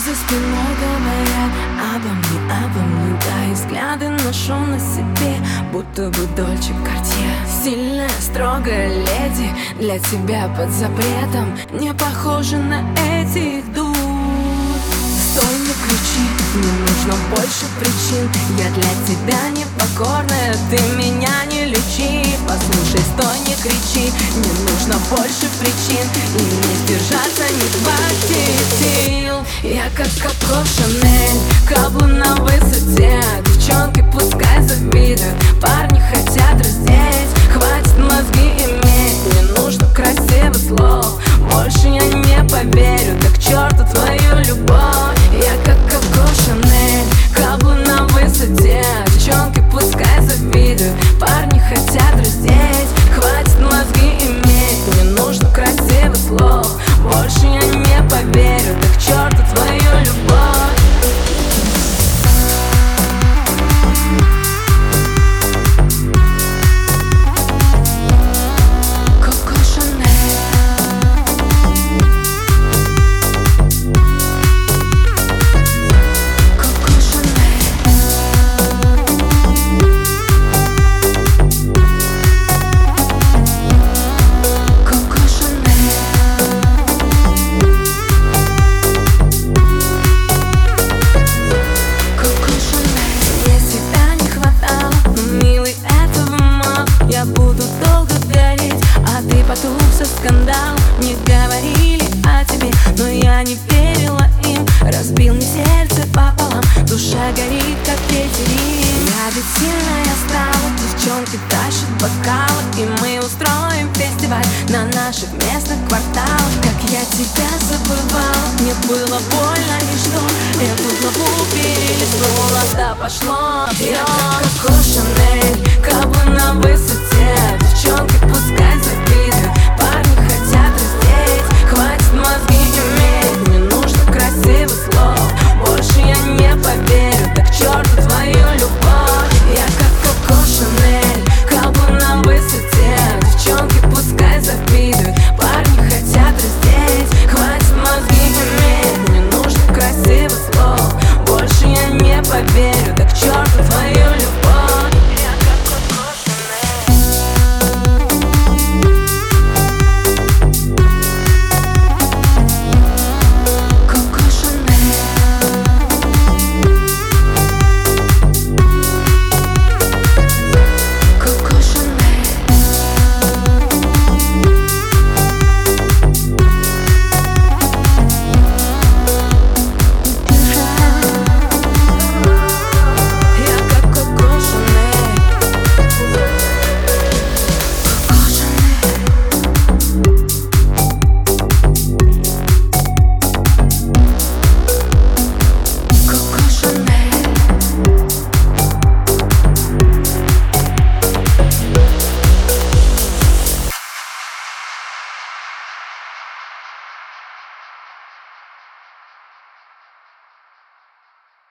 За спиной говорят обо мне, обо мне. Да, и взгляды ношу на себе, будто бы Дольче Картье Сильная, строгая леди, для тебя под запретом. Не похожа на этих дур. Стой, не кричи, не нужно больше причин. Я для тебя непокорная, ты меня не лечи. Послушай, стой, не кричи, не нужно больше причин. И не сдержаться, Коко Шанель, высоте. Девчонки пускай завидуют, парни хотят раздеть. Хватит мозги иметь, не нужно красивых слов. Больше я не поверю, так черту твою любовь. Я как Коко Шанель, каблу на высоте. Девчонки пускай завидуют, парни хотят раздеть. Хватит мозги иметь, не нужно красивых слов не верила им. Разбил мне сердце пополам, душа горит как ветерин Я ведь сильная стала, девчонки тащат бокалы. И мы устроим фестиваль на наших местных кварталах. Как я тебя забывала, мне было больно и что Эту главу перелистнула, да пошло Я как Коко Шанель, каблы на высоте